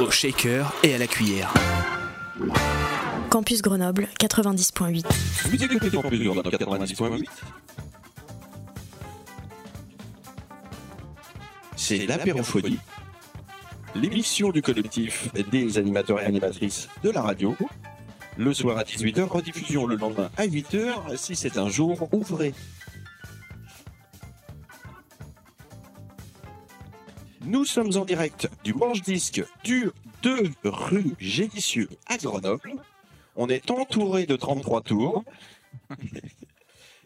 Au shaker et à la cuillère. Campus Grenoble 90.8. Vous écoutez Campus Grenoble 90.8 C'est l'apérophonie, l'émission du collectif des animateurs et animatrices de la radio. Le soir à 18h, rediffusion le lendemain à 8h, si c'est un jour ouvré. Nous sommes en direct du manche-disque du 2 rue Génicieux à Grenoble. On est entouré de 33 tours.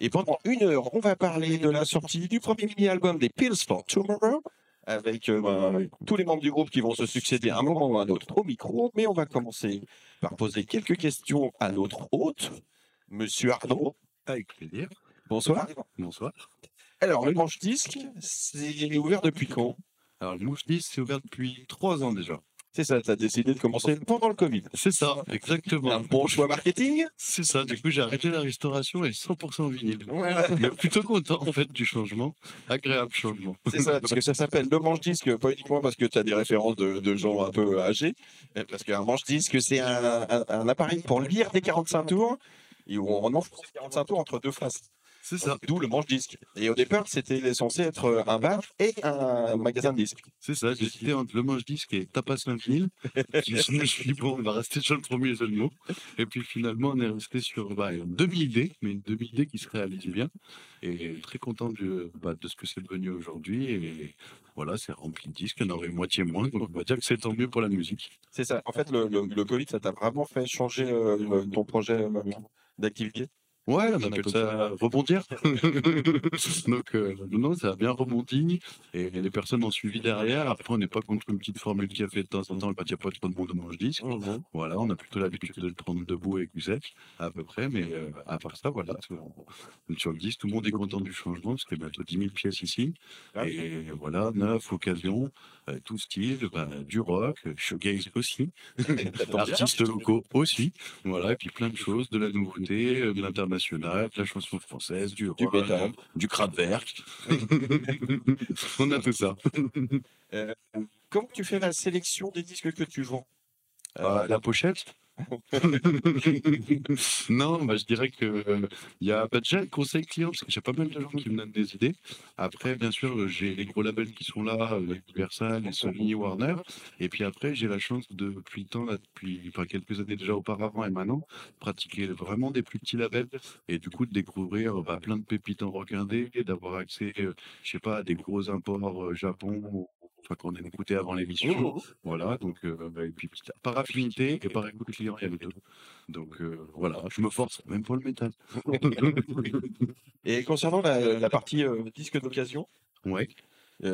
Et pendant une heure, on va parler de la sortie du premier mini-album des Pills for Tomorrow, avec euh, ben, tous les membres du groupe qui vont se succéder à un moment ou à un autre au micro. Mais on va commencer par poser quelques questions à notre hôte, Monsieur Arnaud. Avec plaisir. Bonsoir. Bonsoir. Alors, le manche-disque, c'est ouvert depuis quand? Alors, 10, c'est ouvert depuis trois ans déjà. C'est ça, tu as décidé de commencer pendant le Covid. C'est ça, Un exactement. bon choix marketing C'est ça. Du coup, j'ai arrêté la restauration et 100% vinyle. Mais plutôt content, en fait, du changement. Agréable changement. C'est ça, parce que ça s'appelle le manche-disque, pas uniquement parce que tu as des références de, de gens un peu âgés, mais parce qu'un manche-disque, c'est un, un- un appareil pour lire des 45 tours, et où on enfonce les 45 tours entre deux faces. C'est ça. D'où le manche-disque. Et au départ, c'était censé être un bar et un magasin de disques. C'est ça. J'ai cité entre le manche disque et tapas un vinyle. je me suis dit, bon, on va rester sur le premier jeu de mots. Et puis finalement, on est resté sur bah, une demi-idée, mais une demi-idée qui se réalise bien. Et très content de, bah, de ce que c'est devenu aujourd'hui. Et voilà, c'est rempli de disques. Y en aurait moitié moins. Donc on va dire que c'est tant mieux pour la musique. C'est ça. En fait, le, le, le Covid, ça t'a vraiment fait changer euh, ton projet euh, d'activité? Ouais, on appelle ça rebondir. Donc, euh, non, ça a bien rebondi et les personnes ont suivi derrière. Après, on n'est pas contre une petite formule qui a fait de temps en temps, quand il n'y a pas trop de monde au mange disque. Voilà, on a plutôt l'habitude de le prendre debout avec sec, à peu près, mais euh, à part ça, voilà. sur- Sur le disque, tout le monde est content du changement, parce qu'il y a bientôt 10 000 pièces ici. Ah Et voilà, neuf, occasion, euh, tout style, bah, du rock, showgaze aussi, artistes locaux aussi. Voilà, et puis plein de choses, de la nouveauté, euh, de l'international, de la chanson française, du Du rock, du Kraftwerk. On a tout ça. Comment tu fais la sélection des disques que tu vends? Euh, la pochette? Non, bah, je dirais que euh, il y a bah, déjà le conseil client, parce que j'ai pas mal de gens qui me donnent des idées. Après, bien sûr, euh, j'ai les gros labels qui sont là, euh, Universal, Sony, Warner. Et puis après, j'ai la chance de, depuis le depuis enfin, quelques années déjà auparavant et maintenant, pratiquer vraiment des plus petits labels et du coup de découvrir bah, plein de pépites en rock indé, d'avoir accès, euh, je sais pas, à des gros imports euh, Japon, qu'on a écouté avant l'émission. Voilà, donc euh, bah, et puis par affinité et par écoute client, il y a les deux. Donc euh, voilà, je me force, même pour le métal. Et concernant la, la partie euh, disque d'occasion, Ouais.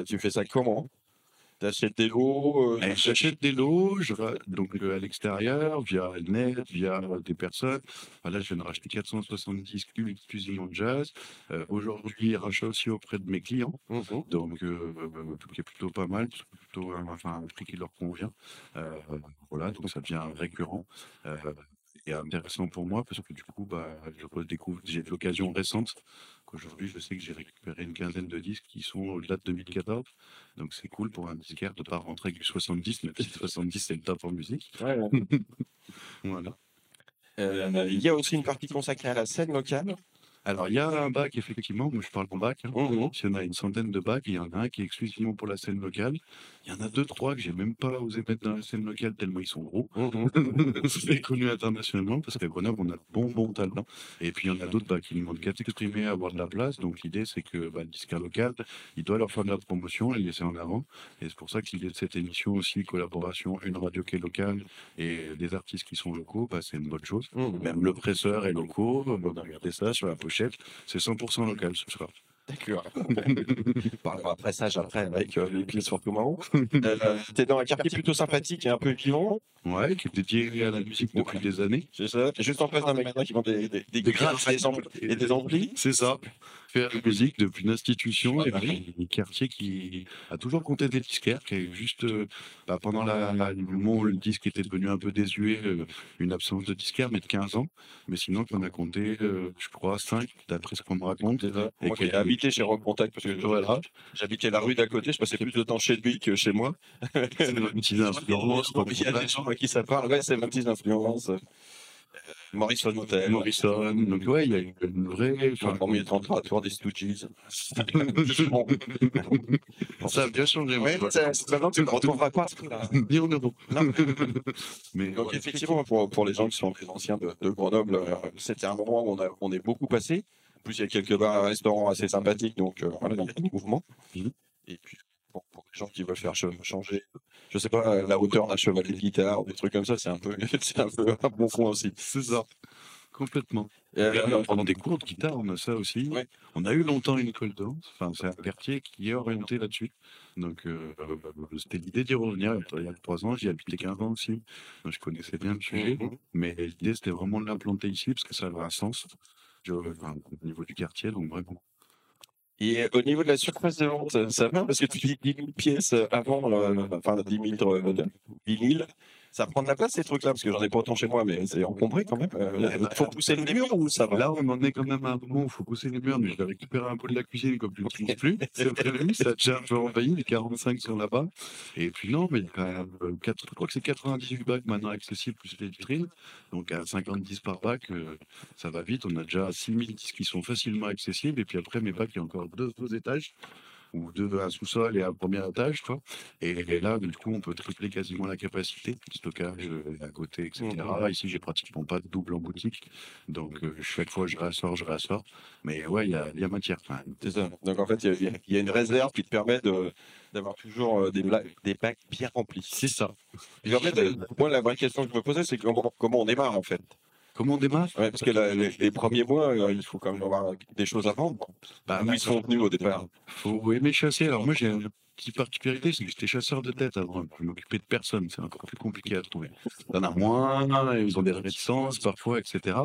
tu fais ça comment? Des euh, Et J'achète des ra- donc euh, à l'extérieur, via le net, via euh, des personnes. Voilà, je viens de racheter 470 cubes exclusivement de jazz. Euh, Aujourd'hui, rachat aussi auprès de mes clients. Mhm. Donc, qui est plutôt pas mal, plutôt un, enfin, un prix qui leur convient. Voilà, donc ça devient récurrent et intéressant pour moi parce que du coup, bah, je redécouvre, j'ai l'occasion récente. qu'Aujourd'hui, je sais que j'ai récupéré une quinzaine de disques qui sont au-delà de 2014. Donc, c'est cool pour un disquaire de ne pas rentrer avec du 70, mais 70, c'est le top en musique. Voilà. Euh, Il y a aussi une partie consacrée à la scène locale. Alors, il y a un bac, effectivement, moi je parle en bac. Hein. Mhm. Il y en a une centaine de bacs, il y en a un qui est exclusivement pour la scène locale. Il y en a deux, trois que j'ai même pas osé mettre dans la scène locale tellement ils sont gros. C'est connu internationalement parce qu'à Grenoble, on a de bons, bons talents. Et puis il y en a d'autres bah, qui demandent qu'à s'exprimer, à avoir de la place. Donc l'idée, c'est que bah, le disquaire local, il doit leur faire de la promotion, les laisser en avant. Et c'est pour ça que l'idée de cette émission aussi, collaboration, une radio qui est locale et des artistes qui sont locaux, bah, c'est une bonne chose. Mhm. Même le presseur est locaux, on a regardé ça sur la pochette, c'est 100% local ce soir. D'accord. Après ça, après avec euh, les pièces surtout marrant. Euh, T'es dans un quartier plutôt sympathique et un peu vivant, Ouais, qui est dédié à la musique depuis des années. c'est ça Juste en face d'un magasin qui vend des, des, des, Des et des amplis. C'est ça. Faire de la musique depuis une institution et puis un quartier qui a toujours compté des disquaires, qui est juste euh, bah, pendant la, la- le moment où le disque était devenu un peu désuet, euh, une absence de disquaire, mais de 15 ans. Mais sinon, qu'on a compté, euh, je crois, 5, d'après ce qu'on me raconte. Ça. Et Moi qui ai habité chez Rock Contact parce que Voilà. j'habitais la rue d'à côté, je passais plus de temps chez lui que chez moi. C'est une petite influence. Il y a des gens à qui ça parle, ouais, c'est ma petite influence. Morrison Hotel. Morrison. Donc, ouais, il y a une vraie. Enfin, premier 33 tour des Stooges. ça a bien changé. Ouais, maintenant, tu ne retrouveras pas ce truc-là. Ni en Europe. Non. Mais Donc ouais, effectivement, pour, pour les gens qui sont des anciens de, de Grenoble, euh, c'était un moment où on, a, on est beaucoup passé. En plus, il y a quelques bars restaurants assez sympathiques, donc euh, voilà, il y a du mouvement. Mhm. Et puis, bon, pour les gens qui veulent faire ch- changer, je sais pas, la hauteur d'un chevalet de guitare, des trucs comme ça, c'est un peu, c'est un peu un bon fond aussi. C'est ça. Complètement. Euh, pendant des cours de guitare, on a ça aussi. Ouais. On a eu longtemps une école danse. Enfin, c'est un quartier qui est orienté là-dessus. Donc, euh, euh, c'était l'idée d'y revenir. Il y a trois ans, j'y habitais 15 ans aussi. Donc, je connaissais bien le sujet. Mhm. Mais l'idée, c'était vraiment de l'implanter ici parce que ça avait un sens je- enfin, au niveau du quartier. Donc, vraiment. Et au niveau de la surface de vente, ça va? Parce que tu dis 10 000 pièces avant, euh, enfin 10 000 euh, de vinyles. Ça prend de la place ces trucs-là parce que j'en ai pas autant chez moi, mais c'est encombré quand même. Il faut pousser le mur ou ça va Là, on en est quand même à un moment où il faut pousser les murs, mais je vais récupérer un peu de la cuisine comme je l'utilise plus. C'est prévu, ça a déjà un peu envahi, les 45 sont là-bas. Et puis non, mais il y a quand même, euh, quatre- je crois que c'est 98 bacs maintenant accessibles, plus les vitrines. Donc à 50 par bac, euh, ça va vite. On a déjà 6000 disques qui sont facilement accessibles. Et puis après, mes bacs, il y a encore deux, deux étages ou deux un sous-sol et un premier étage, quoi. Et, et là, du coup, on peut tripler quasiment la capacité, stockage euh, à côté, etc. Ici, j'ai pratiquement pas de double en boutique, donc euh, chaque fois je rassors, je rassors. Mais ouais, il y a, il y a matière. Enfin, C'est ça. Donc en fait, il y, a- il y a une réserve qui te permet de d'avoir toujours euh, des, des bacs bien remplis. c'est ça. Et en fait, moi, la vraie question que je me posais, c'est comment, comment on démarre en fait? Comment on démarre Ouais, parce que la- les, les premiers mois, euh, il faut quand même avoir des choses à vendre. Bah, D'où ils sont venus au départ. faut aimer chasser. Alors moi, j'ai petite particularité, c'est que j'étais chasseur de tête avant. Je m'occupais de personne. C'est encore plus compliqué à trouver. T'en as moins, ils ont des réticences parfois, etc.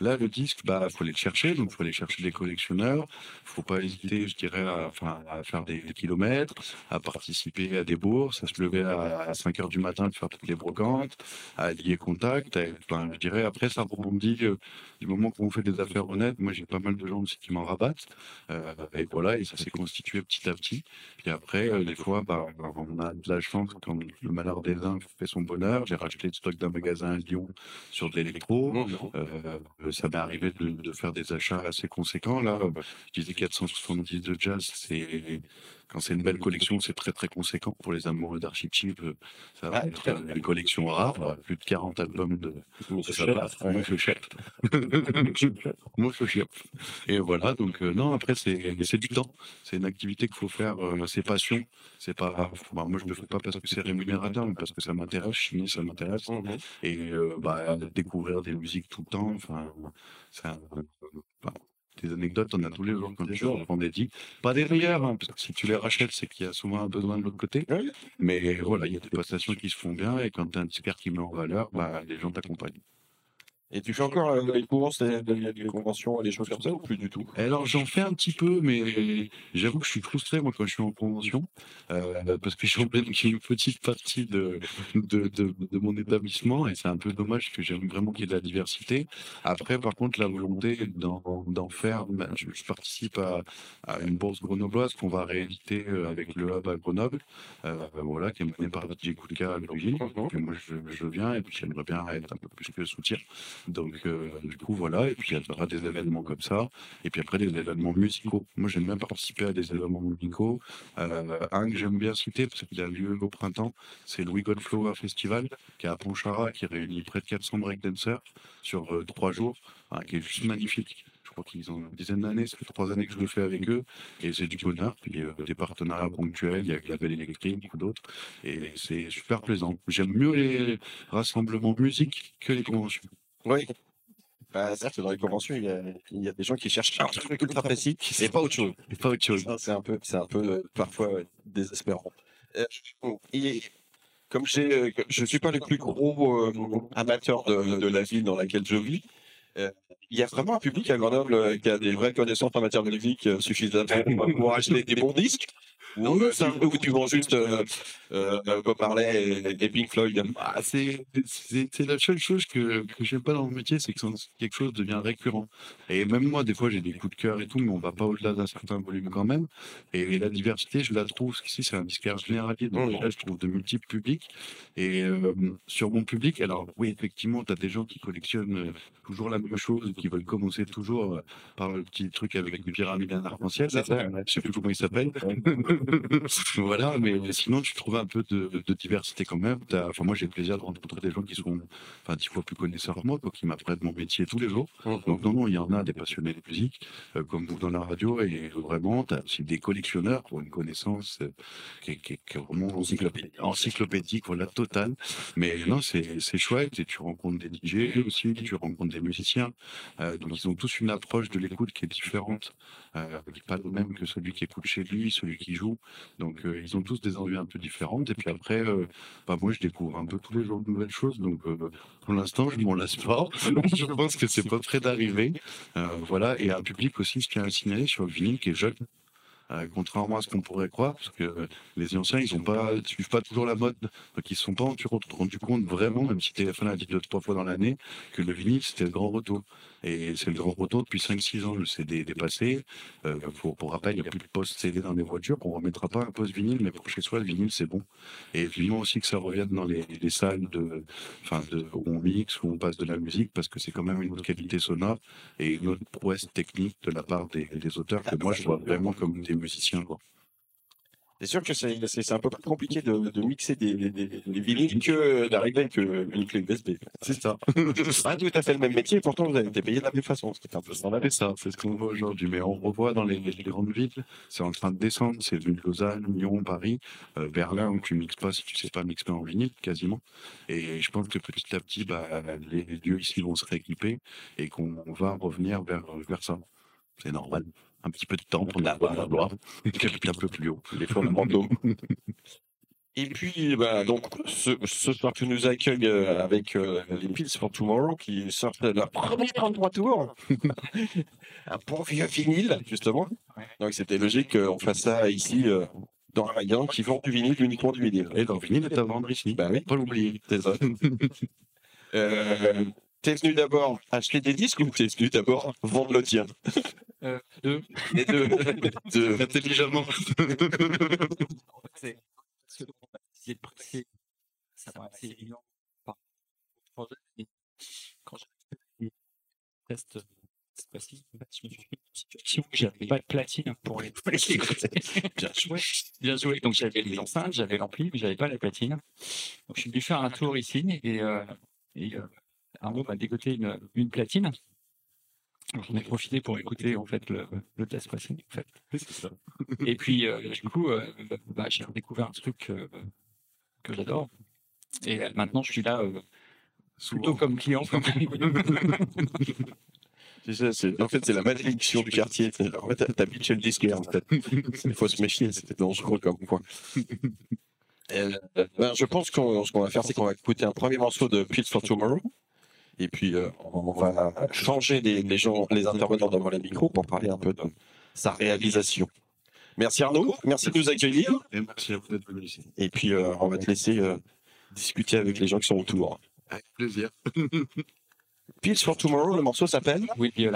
Là, le disque, bah, faut aller le chercher. Donc, faut aller chercher des collectionneurs. Faut pas hésiter, je dirais, à, à faire des, kilomètres, à participer à des bourses, à se lever à, 5 heures du matin pour faire toutes les brocantes, à lier contact. je dirais, après, ça rebondit euh, du moment qu'on fait des affaires honnêtes. Moi, j'ai pas mal de gens aussi qui m'en rabattent. Euh, et voilà, et ça s'est constitué petit à petit. Puis après, euh, des fois, bah, on a de la chance quand le malheur des uns fait son bonheur. J'ai racheté le stock d'un magasin à Lyon sur de l'électro. Euh, ça m'est arrivé de, de faire des achats assez conséquents. Là, Euh, je disais 470 de jazz, c'est quand c'est une belle collection, c'est très très conséquent pour les amoureux d'archichip. euh, Ça va Ah, être euh, une collection rare, plus de 40 albums de, ça chef. Et voilà, donc euh, non, après, c'est du temps. C'est une activité qu'il faut faire, euh, c'est passion. C'est pas, bah, moi, je le fais pas parce que c'est rémunérateur, mais parce que ça m'intéresse. Chimie, ça m'intéresse. Mhm. Et euh, bah, découvrir des musiques tout le temps, enfin, c'est un- bah, des anecdotes, on a tous les jours prends des disques. Pas des meilleurs, hein, parce que si tu les rachètes, c'est qu'il y a souvent un besoin de l'autre côté. Mais voilà, il y a des prestations qui se font bien, et quand tu as un disquaire qui met en valeur, bah, les gens t'accompagnent. Et tu fais encore euh, les courses, les, les- les conventions, les choses comme ça ou plus du tout? Alors j'en fais un petit peu, mais j'avoue que je suis frustré moi quand je suis en convention, euh, parce que j'emmène qu'une petite partie de, de, de, de mon établissement et c'est un peu dommage que j'aime vraiment qu'il y ait de la diversité. Après par contre la volonté d'en faire, ben, je, je participe à, à une bourse grenobloise qu'on va rééditer euh, avec le hub à Grenoble, euh, voilà, qui est menée par DJ Koulka à l'origine. Mhm. Moi je, je viens et puis j'aimerais bien être un peu plus que soutien. Donc, euh, du coup, voilà. Et puis, il y aura des événements comme ça. Et puis après, des événements musicaux. Moi, j'aime bien participer à des événements musicaux. Euh, un que j'aime bien citer, parce qu'il a lieu au printemps, c'est le We Got Flower Festival, qui est à Pontcharra, qui réunit près de 400 breakdancers sur euh, trois jours, hein, qui est juste magnifique. Je crois qu'ils ont une dizaine d'années, ça fait trois années que je le fais avec eux, et c'est du bonheur. Puis euh, des partenariats ponctuels, il y a la Belle Électrique, beaucoup d'autres, et c'est super plaisant. J'aime mieux les rassemblements musique que les conventions. Oui. Bah, certes, dans les conventions, il y, a, il y a des gens qui cherchent un truc ultra précis et pas autre chose. Et pas autre chose. C'est un peu, c'est un peu euh, parfois désespérant. Euh, et comme j'ai, euh, je suis pas le plus gros amateur de, de la ville dans laquelle je vis, il y a vraiment un public à Grenoble qui a des vraies connaissances en matière de musique suffisamment pour acheter des bons disques. Ou, euh, ça- ou tu vends juste euh, euh, Bob Marley et, et Pink Floyd. Ah, c'est c'est- c'est la seule chose que, que j'aime pas dans le métier, c'est que c'est- quelque chose devient récurrent. Et même moi, des fois, j'ai des coups de cœur et tout, mais on va pas au-delà d'un certain volume quand même. Et, la diversité, je la trouve, parce qu'ici, c'est un disquaire généraliste, donc là, je trouve de multiples publics. Et euh, sur mon public, alors oui, effectivement, tu as des gens qui collectionnent euh, toujours la même chose, qui veulent commencer toujours euh, par le petit truc avec une pyramide et un arc-en-ciel. Je sais plus comment il s'appelle. voilà, mais sinon, tu trouves un peu de, de diversité quand même. Enfin, moi, j'ai le plaisir de rencontrer des gens qui sont enfin, dix fois plus connaisseurs que moi, quoi, qui m'apprennent mon métier tous les jours. Donc, non, non, il y en a des passionnés de musique, euh, comme vous dans la radio, et vraiment, tu as aussi des collectionneurs pour une connaissance euh, qui, est- qui est- qui est vraiment encyclopédique, encyclopédique, voilà, totale. Mais non, c'est c'est chouette, et tu rencontres des DJ aussi, tu rencontres des musiciens. Euh, donc, ils ont tous une approche de l'écoute qui est différente, euh, pas le même que celui qui écoute chez lui, celui qui joue. Donc, euh, ils ont tous des envies un peu différentes. Et puis après, euh, bah, moi, je découvre un peu tous les jours de nouvelles choses. Donc, euh, pour l'instant, je m'en lasse pas. je pense que c'est pas près d'arriver. Voilà. Et un public aussi, ce qui a à signaler sur le vinyle qui est jeune. Contrairement à ce qu'on pourrait croire, parce que les anciens, ils ils suivent pas toujours la mode, donc ils se sont pas rendu compte, vraiment, même si TF1 a dit deux, trois fois dans l'année, que le vinyle, c'était le grand retour. Et c'est le grand retour depuis 5-6 ans, le CD dépassé. Euh, pour, rappel, il n'y a plus de poste CD dans les voitures, on ne remettra pas un poste vinyle, mais pour chez soi, le vinyle, c'est bon. Et vivement aussi que ça revienne dans les, les salles enfin, où on mixe, où on passe de la musique, parce que c'est quand même une autre qualité sonore et une autre prouesse technique de la part des, auteurs que moi, je vois vraiment comme des musiciens. C'est sûr que c'est un peu plus compliqué de, de mixer des, des, des- des vinyles que d'arriver avec une clé USB. C'est ça. Pas tout à fait le même métier, pourtant vous avez été payé de la même façon. C'est un peu standard. C'est ça, c'est ce qu'on voit aujourd'hui. Mais on revoit dans les, les grandes villes, c'est en train de descendre. C'est venu de Lausanne, Lyon, Paris, euh, Berlin, où tu mixes pas si tu sais pas mixer en vinyle, quasiment. Et je pense que petit à petit, bah, les lieux ici vont se rééquiper et qu'on va revenir vers, vers ça. C'est normal. Un petit peu de temps pour la gloire. un peu plus haut. les fondamentaux. Et puis, bah, donc, ce, ce soir, tu nous accueilles euh, avec euh, les Pills for Tomorrow qui sortent leur premier 33 tours. un bon vieux vinyle, justement. Donc, c'était logique qu'on fasse ça ici, euh, dans un magasin qui vend du vinyle, uniquement du vinyle. Et dans le vinyle est à vendre ici. Bah oui. Pas l'oublier. C'est ça. T'es venu d'abord acheter des disques ou t'es venu d'abord vendre le tien Euh, deux. Les deux. Deux. Intelligemment. C'est parce que bon, c'est c'est- ça paraissait évident quand j'ai fait les tests cette fois-ci, je me suis fait une situation où j'avais pas de platine pour les écouter. Bien joué. Bien joué. Donc j'avais les enceintes, j'avais l'ampli, mais j'avais pas la platine. Donc je suis venu faire un tour ici et, euh, et euh, Arnaud m'a dégoté une, une platine. J'en ai profité pour écouter en fait le, le test passé. En fait. Et puis euh, du coup, euh, bah, j'ai redécouvert un truc euh, que j'adore. Et maintenant, je suis là plutôt comme client. Ça, c'est- en fait, c'est la malédiction du quartier. Fait, t'habites chez le disquaire, en fait. Il faut se méfier, c'était dangereux comme point. Ben, je pense qu'on ce qu'on va faire, c'est qu'on va écouter un premier morceau de Pills for Tomorrow. Et puis, euh, on va changer les, les gens, les intervenants devant les micros pour parler un peu de sa réalisation. Merci Arnaud, merci de nous accueillir. Et merci à vous d'être venu ici. Et puis, euh, on va te laisser euh, discuter avec les gens qui sont autour. Avec plaisir. Pills for Tomorrow, le morceau s'appelle Will be a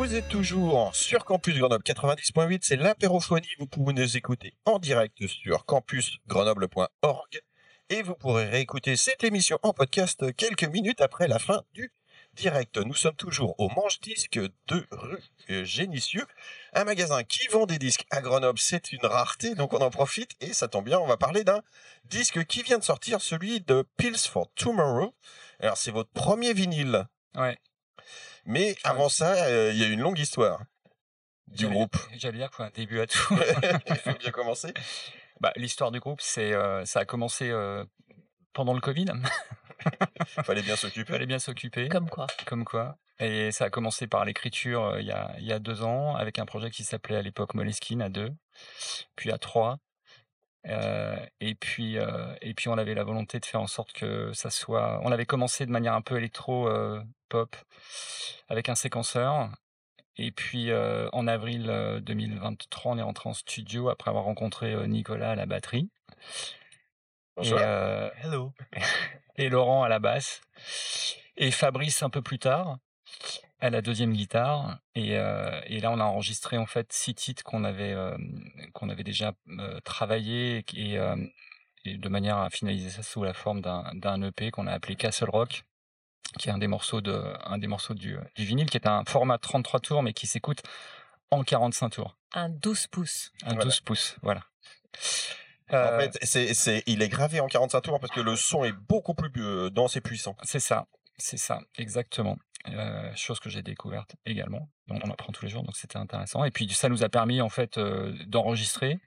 Vous êtes toujours sur Campus Grenoble 90.8, c'est l'apérophonie. Vous pouvez nous écouter en direct sur campusgrenoble.org et vous pourrez réécouter cette émission en podcast quelques minutes après la fin du direct. Nous sommes toujours au Manche-Disque de rue Génissieux, un magasin qui vend des disques à Grenoble. C'est une rareté, donc on en profite et ça tombe bien, on va parler d'un disque qui vient de sortir, celui de Pills for Tomorrow. Alors c'est votre premier vinyle. Ouais. Mais avant ça, euh, il y a une longue histoire du groupe. J'allais dire faut un début à tout. Il faut bien commencer. bah, L'histoire du groupe, c'est, euh, ça a commencé euh, pendant le Covid. Il fallait bien Il s'occuper. fallait bien s'occuper. Comme quoi. Comme quoi. Et ça a commencé par l'écriture euh, il y, a, il y a deux ans, avec un projet qui s'appelait à l'époque Moleskine à deux, puis à trois. Euh, et puis euh, et puis on avait la volonté de faire en sorte que ça soit. On avait commencé de manière un peu électro euh, pop avec un séquenceur. Et puis euh, en avril euh, 2023, on est rentré en studio après avoir rencontré euh, Nicolas à la batterie. Et, euh, Hello. et Laurent à la basse et Fabrice un peu plus tard à la deuxième guitare et, euh, et là on a enregistré en fait six titres qu'on avait euh, qu'on avait déjà euh, travaillé et, euh, et de manière à finaliser ça sous la forme d'un EP qu'on a appelé Castle Rock qui est un des morceaux de un des morceaux du, du vinyle qui est un format 33 tours mais qui s'écoute en 45 tours Un 12 pouces. un Voilà. 12 pouces voilà En Euh, fait, c'est, c'est, il est gravé en 45 tours parce que le son est beaucoup plus euh, dense et puissant. C'est ça, c'est ça, exactement. Euh, chose que j'ai découverte également. Donc on apprend tous les jours, donc c'était intéressant. Et puis ça nous a permis en fait euh, d'enregistrer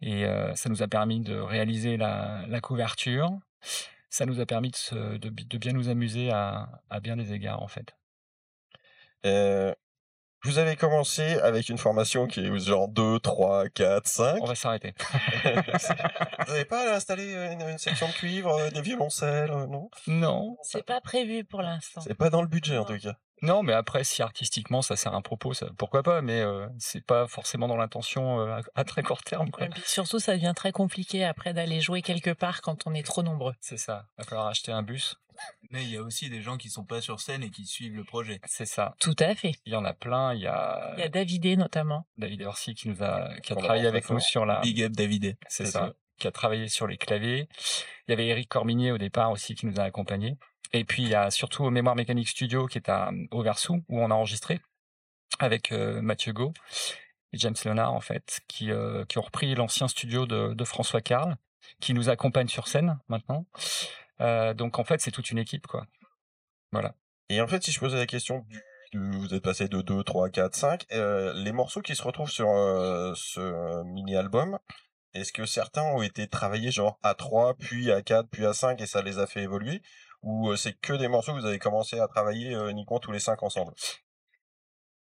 et euh, ça nous a permis de réaliser la, la couverture. Ça nous a permis de, se- de, bi- de bien nous amuser à, à bien des égards en fait. Euh, vous avez commencé avec une formation qui est genre 2, 3, 4, 5. On va s'arrêter. Vous n'avez pas installé une, une section de cuivre, euh, des violoncelles, euh, non? Non, C'est pas prévu pour l'instant. C'est pas dans le budget en tout cas. Non, mais après si artistiquement ça sert un propos, ça, pourquoi pas Mais euh, c'est pas forcément dans l'intention euh, à, à très court terme. Quoi. Et puis surtout, ça devient très compliqué après d'aller jouer quelque part quand on est trop nombreux. C'est ça. Il va falloir acheter un bus. Mais il y a aussi des gens qui sont pas sur scène et qui suivent le projet. C'est ça. Tout à fait. Il y en a plein. Il y a, Il y a Davidé notamment. David Orsi qui nous a, qui a travaillé avec nous sur la. Big up David. C'est c'est ça. ça. qui a travaillé sur les claviers. Il y avait Eric Corminier au départ aussi qui nous a accompagnés. Et puis il y a surtout Mémoire Mécanique Studio qui est à Auversou où on a enregistré avec Mathieu Go et James Leonard en fait, qui, qui ont repris l'ancien studio de, François Carl, qui nous accompagne sur scène maintenant. donc en fait c'est toute une équipe quoi. Voilà. Et en fait si je posais la question vous êtes passé de 2, 3, 4, 5. les morceaux qui se retrouvent sur ce mini-album, est-ce que certains ont été travaillés genre à 3, puis à 4, puis à 5 et ça les a fait évoluer? Ou c'est que des morceaux que vous avez commencé à travailler uniquement tous les 5 ensemble?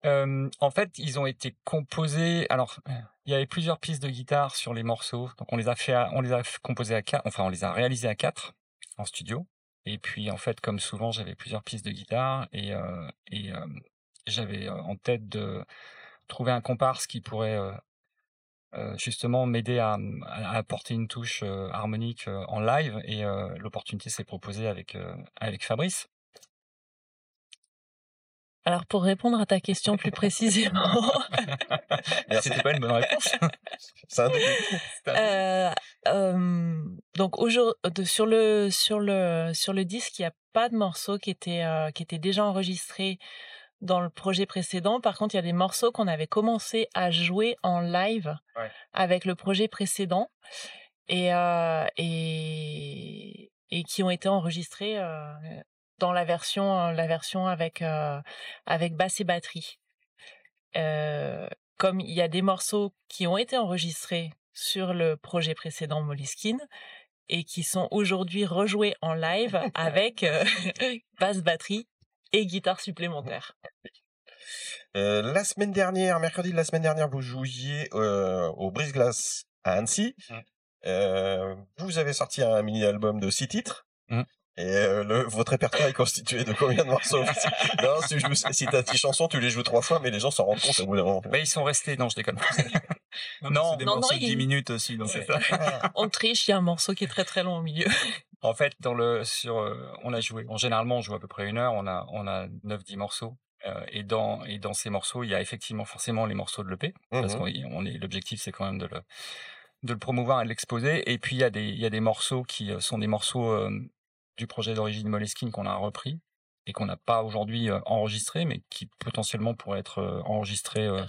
En fait, ils ont été composés. Alors, il y avait plusieurs pistes de guitare sur les morceaux, donc on les a fait, on les a composés à quatre, enfin on les a réalisés à quatre en studio. Et puis en fait, comme souvent, j'avais plusieurs pistes de guitare et j'avais en tête de trouver un comparse qui pourrait justement m'aider à, à, apporter une touche harmonique en live. Et l'opportunité s'est proposée avec avec Fabrice. Alors pour répondre à ta question plus précisément, c'était pas une bonne réponse. euh, euh, donc sur le sur le sur le disque, il n'y a pas de morceaux qui étaient euh, qui étaient déjà enregistrés dans le projet précédent. Par contre, il y a des morceaux qu'on avait commencé à jouer en live ouais. avec le projet précédent et euh, et et qui ont été enregistrés dans la version la version avec avec basse et batterie. comme il y a des morceaux qui ont été enregistrés sur le projet précédent Moleskine et qui sont aujourd'hui rejoués en live avec basse batterie et guitare supplémentaire. Euh, la semaine dernière, mercredi de la semaine dernière, vous jouiez euh, au Brise-Glace à Annecy. Mmh. Euh, vous avez sorti un mini-album de six titres. Mmh. Et euh, le, votre répertoire est constitué de combien de morceaux? Non, si, tu joues, si t'as tes chansons, tu les joues trois fois, mais les gens s'en rendent compte au bout d'un moment. Mais ils sont restés, non, je déconne. non, non, c'est des non, morceaux non, de il- 10 minutes aussi. Donc C'est ça. On triche, il y a un morceau qui est très très long au milieu. En fait, dans le sur, euh, on a joué. En généralement, on joue à peu près une heure. On a on a 9-10 morceaux. Euh, et dans et dans ces morceaux, il y a effectivement forcément les morceaux de l'EP parce Mhm. qu'on on est l'objectif, c'est quand même de le de le promouvoir et de l'exposer. Et puis il y a des il y a des morceaux qui euh, sont des morceaux euh, du projet d'origine Moleskine qu'on a repris et qu'on n'a pas aujourd'hui euh, enregistré, mais qui potentiellement pourraient être euh, enregistrés euh,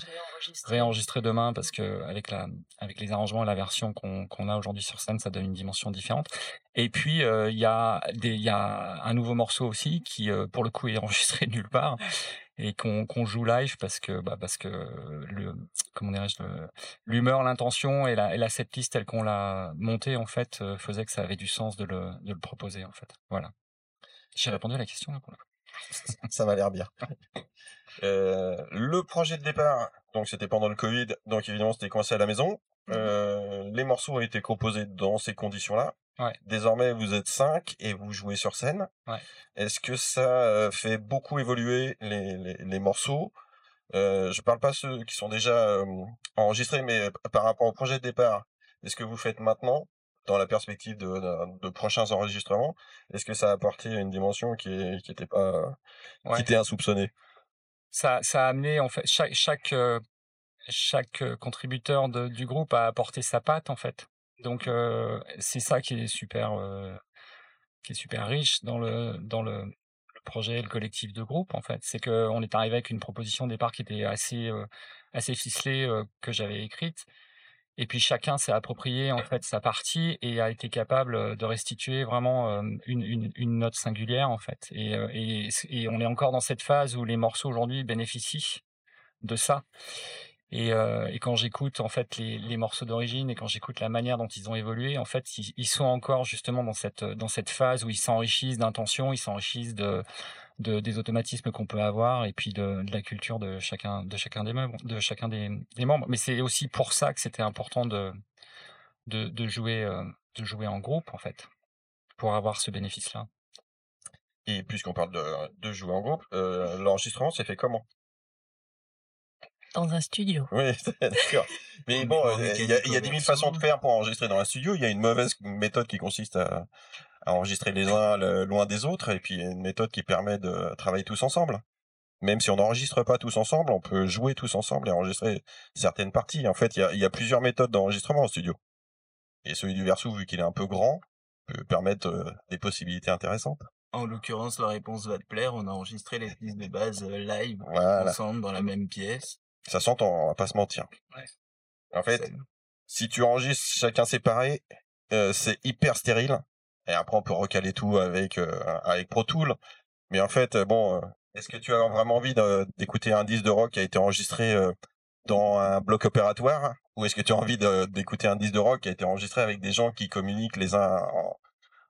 réenregistré. demain parce que avec la avec les arrangements et la version qu'on a aujourd'hui sur scène ça donne une dimension différente. Et puis euh, il y a des il y a un nouveau morceau aussi qui pour le coup est enregistré nulle part et qu'on joue live parce que bah parce que le comment dirais-je l'humeur l'intention et la et la setlist telle qu'on l'a montée en fait euh, faisait que ça avait du sens de le de le proposer en fait voilà j'ai répondu à la question là pour le coup. Ça m'a l'air bien. Euh, le projet de départ, donc c'était pendant le Covid, donc évidemment c'était coincé à la maison. Euh, les morceaux ont été composés dans ces conditions-là. Ouais. Désormais, vous êtes cinq et vous jouez sur scène. Ouais. Est-ce que ça euh, fait beaucoup évoluer les, les, les morceaux? Euh, Je parle pas ceux qui sont déjà euh, enregistrés, mais par rapport au projet de départ, est-ce que vous faites maintenant, dans la perspective de, de, de prochains enregistrements, est-ce que ça a apporté une dimension qui est, qui était pas Ouais. qui était insoupçonnée? Ça, ça a amené en fait chaque chaque euh, chaque contributeur de- du groupe a apporté sa patte en fait. Donc c'est ça qui est super qui est super riche dans le dans le, le projet, le collectif de groupe en fait. C'est que on est arrivé avec une proposition de départ qui était assez assez ficelée que j'avais écrite. Et puis chacun s'est approprié en fait sa partie et a été capable de restituer vraiment une, une, une note singulière en fait. Et, et, et on est encore dans cette phase où les morceaux aujourd'hui bénéficient de ça. Et, euh, et quand j'écoute en fait les, les morceaux d'origine et quand j'écoute la manière dont ils ont évolué, en fait ils, sont encore justement dans cette dans cette phase où ils s'enrichissent d'intentions, ils s'enrichissent de, de des automatismes qu'on peut avoir et puis de, la culture de chacun de chacun des membres de chacun des, membres. Mais c'est aussi pour ça que c'était important de de, de jouer euh, de jouer en groupe en fait pour avoir ce bénéfice là. Et puisqu'on parle de, de jouer en groupe, euh, l'enregistrement s'est fait comment? Dans un studio. Oui, d'accord. Mais bon, il y a, il y a 10 000 façons de faire pour enregistrer dans un studio. Il y a une mauvaise méthode qui consiste à, à enregistrer les uns le- loin des autres, et puis il y a une méthode qui permet de travailler tous ensemble. Même si on n'enregistre pas tous ensemble, on peut jouer tous ensemble et enregistrer certaines parties. En fait, il y a, il y a plusieurs méthodes d'enregistrement en studio. Et celui du Verso, vu qu'il est un peu grand, peut permettre euh, des possibilités intéressantes. En l'occurrence, la réponse va te plaire. On a enregistré les pistes de base euh, live Voilà. ensemble dans la même pièce. Ça s'entend, on va pas se mentir. Ouais. En fait, si tu enregistres chacun séparé, euh, c'est hyper stérile. Et après, on peut recaler tout avec euh, avec Pro Tool. Mais en fait, euh, bon, est-ce que tu as vraiment envie d'écouter un disque de rock qui a été enregistré dans un bloc opératoire, ou est-ce que tu as envie d'écouter un disque de rock qui a été enregistré avec des gens qui communiquent les uns en-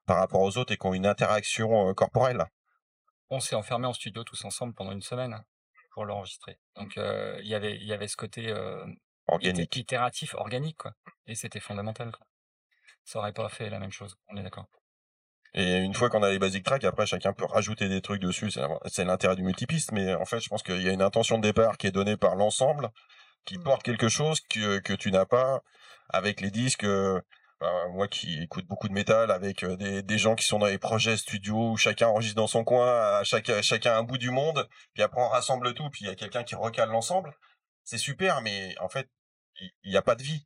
par rapport aux autres et qui ont une interaction corporelle? On s'est enfermés en studio tous ensemble pendant une semaine pour l'enregistrer. Donc il y avait il y avait ce côté Organique. itératif, organique quoi. Et c'était fondamental. Quoi. Ça aurait pas fait la même chose. On est d'accord. Et une fois qu'on a les basic tracks, après chacun peut rajouter des trucs dessus. C'est l'intérêt du multipiste. Mais en fait, je pense qu'il y a une intention de départ qui est donnée par l'ensemble, qui porte quelque chose que, que tu n'as pas avec les disques. Bah, moi qui écoute beaucoup de métal, avec euh, des, gens qui sont dans les projets studio où chacun enregistre dans son coin, à chacun un bout du monde, puis après on rassemble tout, puis il y a quelqu'un qui recale l'ensemble. C'est super, mais en fait, il n'y a pas de vie.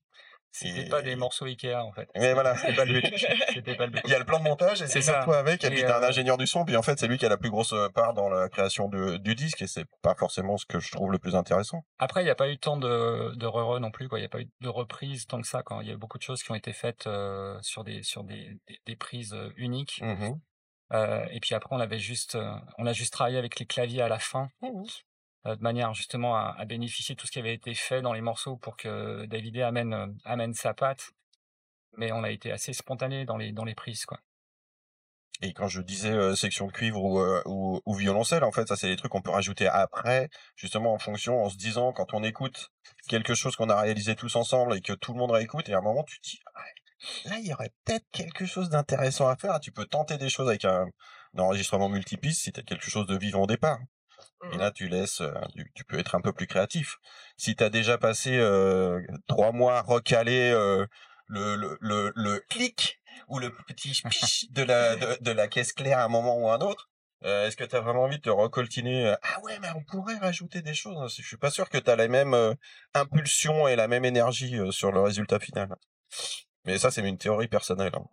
C'était pas des morceaux Ikea en fait. mais voilà, C'était pas le but. C'était pas le but. Il y a le plan de montage et c'est toi avec et, Et, puis t'as un euh, ingénieur du son puis en fait c'est lui qui a la plus grosse euh, part dans la création de, du disque et c'est pas forcément ce que je trouve le plus intéressant. Après, il n'y a pas eu tant de, de re non plus, quoi. Il n'y a pas eu de reprise tant que ça, quand il y a eu beaucoup de choses qui ont été faites euh, sur des sur des, des, des prises euh, uniques. Mhm. Euh, et puis après, on avait juste, euh, on a juste travaillé avec les claviers à la fin, euh, de manière justement à, à bénéficier de tout ce qui avait été fait dans les morceaux pour que David amène euh, amène sa patte. Mais on a été assez spontané dans les dans les prises, quoi. Et quand je disais euh, section de cuivre ou, euh, ou, ou violoncelle, en fait, ça c'est des trucs qu'on peut rajouter après, justement en fonction, en se disant quand on écoute quelque chose qu'on a réalisé tous ensemble et que tout le monde réécoute, et à un moment tu te dis, Ah là il y aurait peut-être quelque chose d'intéressant à faire. Tu peux tenter des choses avec un, un enregistrement multipiste si tu as quelque chose de vivant au départ. Et là, tu laisses, euh, tu, peux être un peu plus créatif. Si tu as déjà passé euh, trois mois à recaler euh, le, le, le, le clic ou le petit spish de la, de, de la caisse claire à un moment ou à un autre, euh, est-ce que tu as vraiment envie de te recoltiner Ah ouais, mais on pourrait rajouter des choses. Je suis pas sûr que tu as la même impulsion et la même énergie sur le résultat final. Mais ça, c'est une théorie personnelle. hein.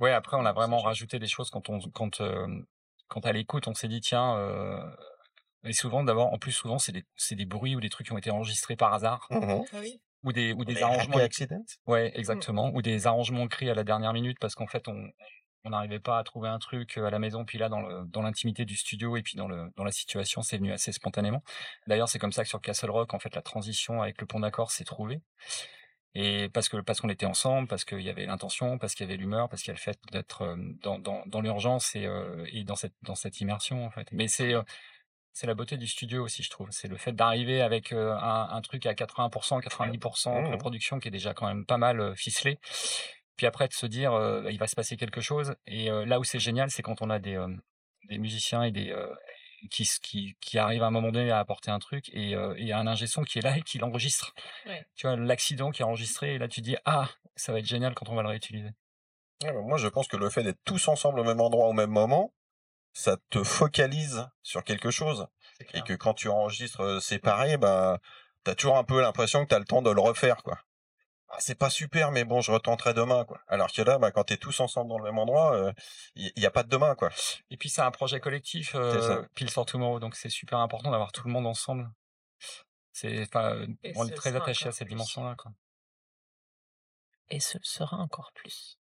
Ouais, après, on a vraiment rajouté des choses quand on, quand, quand à l'écoute, on s'est dit, tiens, et souvent, d'abord, en plus, souvent, c'est des, c'est des bruits ou des trucs qui ont été enregistrés par hasard. Mhm. Ou des, ou des Les arrangements. accidents Ouais, exactement. Ou des arrangements écrits à la dernière minute parce qu'en fait, on, on n'arrivait pas à trouver un truc euh, à la maison, puis là, dans le, dans l'intimité du studio et puis dans le, dans la situation, c'est venu assez spontanément. D'ailleurs, c'est comme ça que sur Castle Rock, en fait, la transition avec le pont d'accord s'est trouvée. Et parce que parce qu'on était ensemble, parce qu'il y avait l'intention, parce qu'il y avait l'humeur, parce qu'il y a le fait d'être euh, dans, dans, dans l'urgence et, euh, et dans cette dans cette immersion en fait. Mais c'est euh, c'est la beauté du studio aussi, je trouve. C'est le fait d'arriver avec euh, un, un truc à 80%, 90% de production qui est déjà quand même pas mal euh, ficelé. Puis après de se dire euh, il va se passer quelque chose. Et euh, là où c'est génial, c'est quand on a des euh, des musiciens et des euh, qui, qui, qui arrivent à un moment donné à apporter un truc et, euh, et un ingé son qui est là et qui l'enregistre. Ouais. Tu vois, l'accident qui est enregistré et là tu dis ah, ça va être génial quand on va le réutiliser. Ouais, bah, moi, je pense que le fait d'être tous ensemble au même endroit au même moment, ça te focalise sur quelque chose. Et que quand tu enregistres euh, séparé, bah, t'as toujours un peu l'impression que t'as le temps de le refaire, quoi. Ah, c'est pas super, mais bon, je retenterai demain, quoi. Alors que là, bah, quand t'es tous ensemble dans le même endroit, il y, a pas de demain, quoi. Et puis c'est un projet collectif, euh. Pills for Tomorrow, donc c'est super important d'avoir tout le monde ensemble. C'est, euh, on ce est très attaché à cette dimension-là, quoi. Et ce sera encore plus.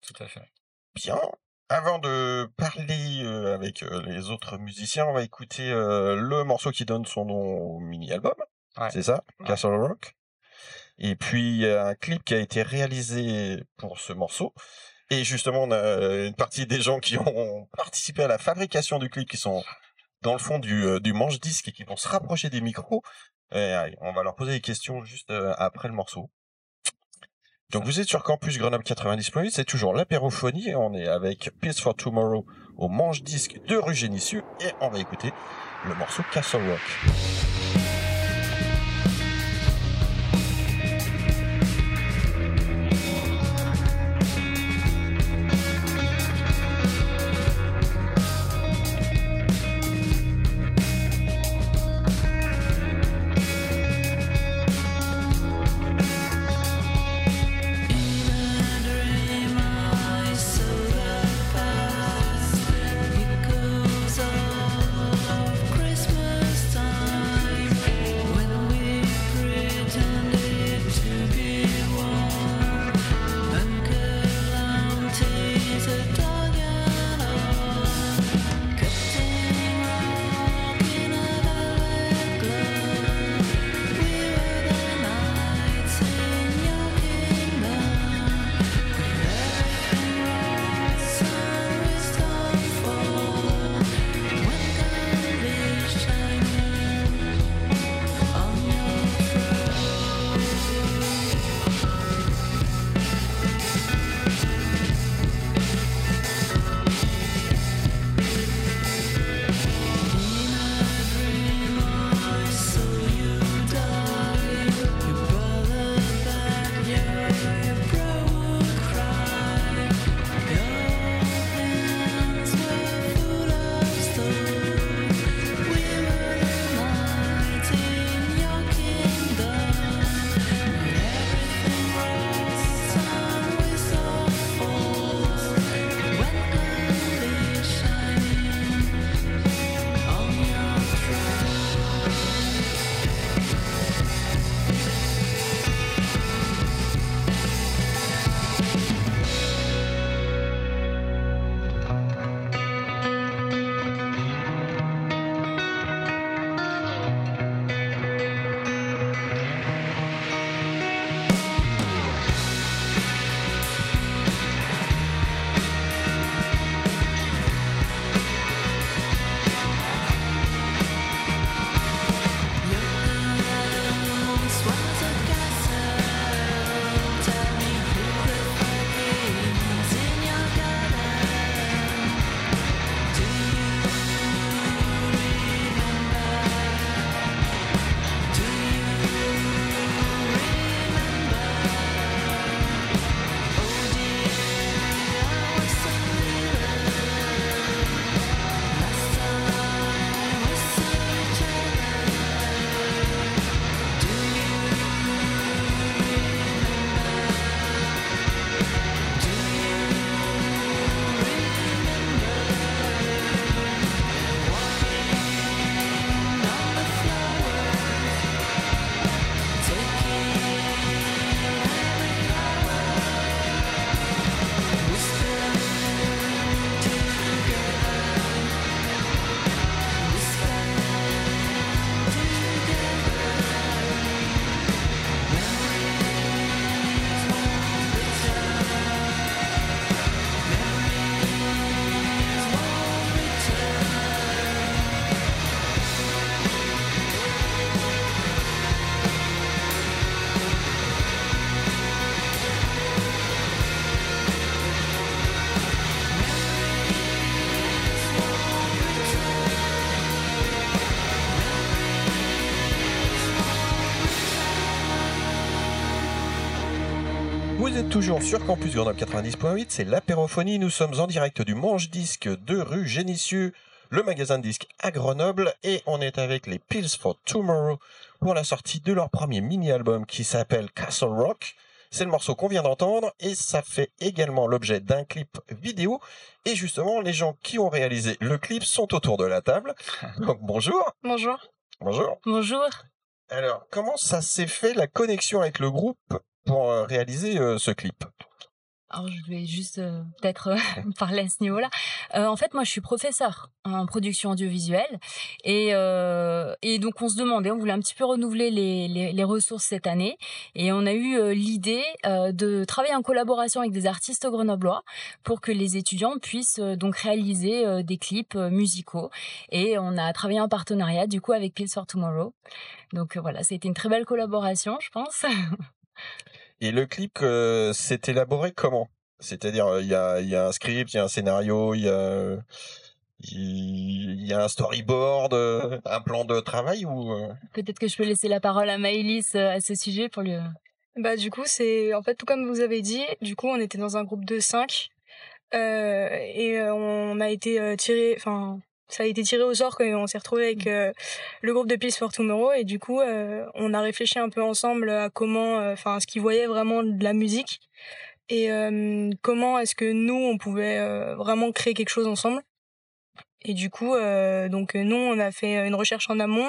Tout à fait. Bien. Avant de parler euh, avec euh, les autres musiciens, on va écouter euh, le morceau qui donne son nom au mini-album. Ouais. C'est ça, Castle Rock. Et puis, il y a un clip qui a été réalisé pour ce morceau. Et justement, on a une partie des gens qui ont participé à la fabrication du clip qui sont dans le fond du, euh, du manche-disque et qui vont se rapprocher des micros. Et, euh, on va leur poser des questions juste euh, après le morceau. Donc vous êtes sur Campus Grenoble 90.8, c'est toujours l'apérophonie et on est avec Peace for Tomorrow au manche-disque de rue et on va écouter le morceau Castle Rock. Toujours sur Campus Grenoble 90.8, c'est l'apérophonie. Nous sommes en direct du Manche Disque de rue Génissieux, le magasin de disques à Grenoble, et on est avec les Pills for Tomorrow pour la sortie de leur premier mini-album qui s'appelle Castle Rock. C'est le morceau qu'on vient d'entendre et ça fait également l'objet d'un clip vidéo. Et justement, les gens qui ont réalisé le clip sont autour de la table. Donc bonjour. Bonjour. Bonjour. Bonjour. Alors, comment ça s'est fait la connexion avec le groupe? Pour euh, réaliser euh, ce clip alors, je vais juste euh, peut-être euh, parler à ce niveau-là. Euh, en fait, moi, je suis professeur en production audiovisuelle. Et, et donc, on se demandait, on voulait un petit peu renouveler les, les, les ressources cette année. Et on a eu l'idée de travailler en collaboration avec des artistes grenoblois pour que les étudiants puissent donc réaliser des clips musicaux. Et on a travaillé en partenariat, du coup, avec Pills for Tomorrow. Donc, voilà, ça a été une très belle collaboration, je pense. Et le clip euh, s'est élaboré comment? C'est-à-dire, il y a, y a un script, il y a un scénario, il y a, il y a un storyboard, euh, un plan de travail ou euh? Peut-être que je peux laisser la parole à Maëlys à ce sujet pour lui. Bah du coup c'est en fait tout comme vous avez dit. Du coup on était dans un groupe de cinq euh, et on a été tiré, enfin ça a été tiré au sort quand on s'est retrouvé avec euh, le groupe de Peace for Tomorrow et du coup euh, on a réfléchi un peu ensemble à comment euh, enfin ce qu'ils voyaient vraiment de la musique et comment est-ce que nous on pouvait vraiment créer quelque chose ensemble. Et du coup donc nous on a fait une recherche en amont.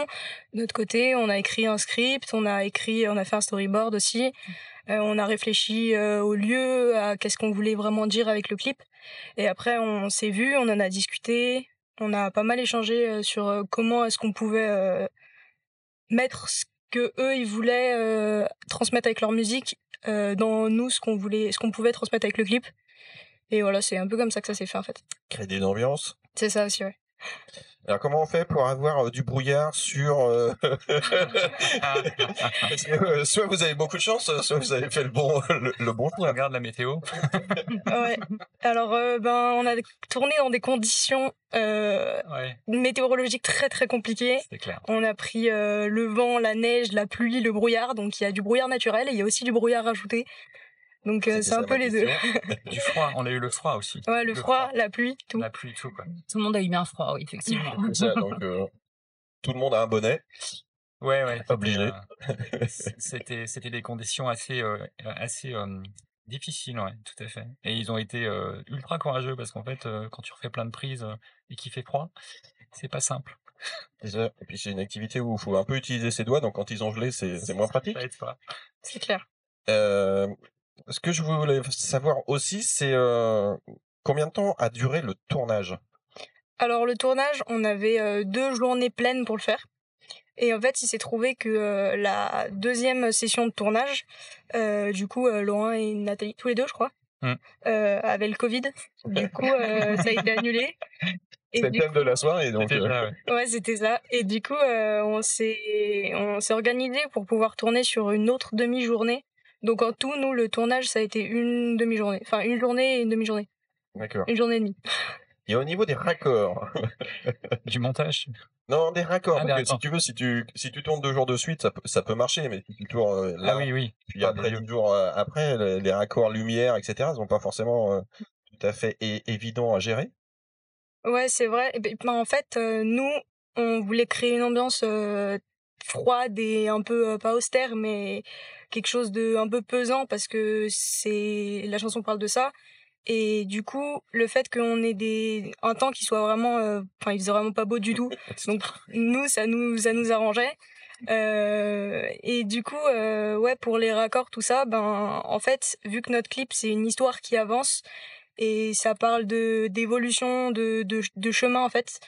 De notre côté on a écrit un script on a écrit on a fait un storyboard aussi. On a réfléchi au lieu à qu'est-ce qu'on voulait vraiment dire avec le clip. Et après on s'est vu on en a discuté on a pas mal échangé sur comment est-ce qu'on pouvait mettre ce que eux ils voulaient transmettre avec leur musique dans nous ce qu'on voulait ce qu'on pouvait transmettre avec le clip. Et voilà, c'est un peu comme ça que ça s'est fait en fait. Créer une ambiance. C'est ça aussi, ouais. Alors comment on fait pour avoir euh, du brouillard sur euh, euh, soit vous avez beaucoup de chance, soit vous avez fait le bon le, bon choix. Regarde la météo. ouais. Alors ben on a tourné dans des conditions météorologiques très très compliquées. C'est clair. On a pris le vent, la neige, la pluie, le brouillard. Donc il y a du brouillard naturel et il y a aussi du brouillard ajouté. Donc euh, c'est un peu les deux. du froid, on a eu le froid aussi. Ouais, le, froid, la pluie, tout. La pluie, tout quoi. Tout le monde a eu bien froid, oui, effectivement. ça, donc euh, tout le monde a un bonnet. Ouais, ouais. Obligé. Euh, c'était, c'était des conditions assez, assez difficiles, ouais, tout à fait. Et ils ont été ultra courageux parce qu'en fait, quand tu refais plein de prises et qu'il fait froid, c'est pas simple. Et puis c'est une activité où il faut un peu utiliser ses doigts, donc quand ils ont gelé, c'est, c'est moins pratique. C'est clair. Euh, ce que je voulais savoir aussi, c'est euh, combien de temps a duré le tournage? Alors le tournage, on avait euh, deux journées pleines pour le faire. Et en fait, il s'est trouvé que euh, la deuxième session de tournage, du coup, Laurent et Nathalie, tous les deux, je crois, mmh. avaient le Covid. Du coup, ça a été annulé. C'était le thème de la soirée, donc. ouais, c'était ça. Et du coup, on s'est on s'est organisé pour pouvoir tourner sur une autre demi-journée donc en tout, nous, le tournage, ça a été une demi-journée. Enfin, une journée et une demi-journée. D'accord. Une journée et demie. Et au niveau des raccords Du montage? Non, des raccords. Ah, parce que si tu veux, si tu, si tu tournes deux jours de suite, ça peut, ça peut marcher, mais si tu tournes euh, là, ah oui, oui. puis après, deux jours euh, après, les, raccords lumière, etc., ils sont pas forcément euh, tout à fait évidents à gérer. Ouais, c'est vrai. Ben, en fait, nous, on voulait créer une ambiance froide et un peu, pas austère, mais quelque chose de un peu pesant parce que c'est la chanson parle de ça. Et du coup le fait qu'on ait des un temps qui soit vraiment euh, enfin il faisait vraiment pas beau du tout. Donc nous ça nous ça nous arrangeait. Euh, et du coup euh, ouais pour les raccords tout ça ben en fait vu que notre clip c'est une histoire qui avance et ça parle de d'évolution de, de de chemin en fait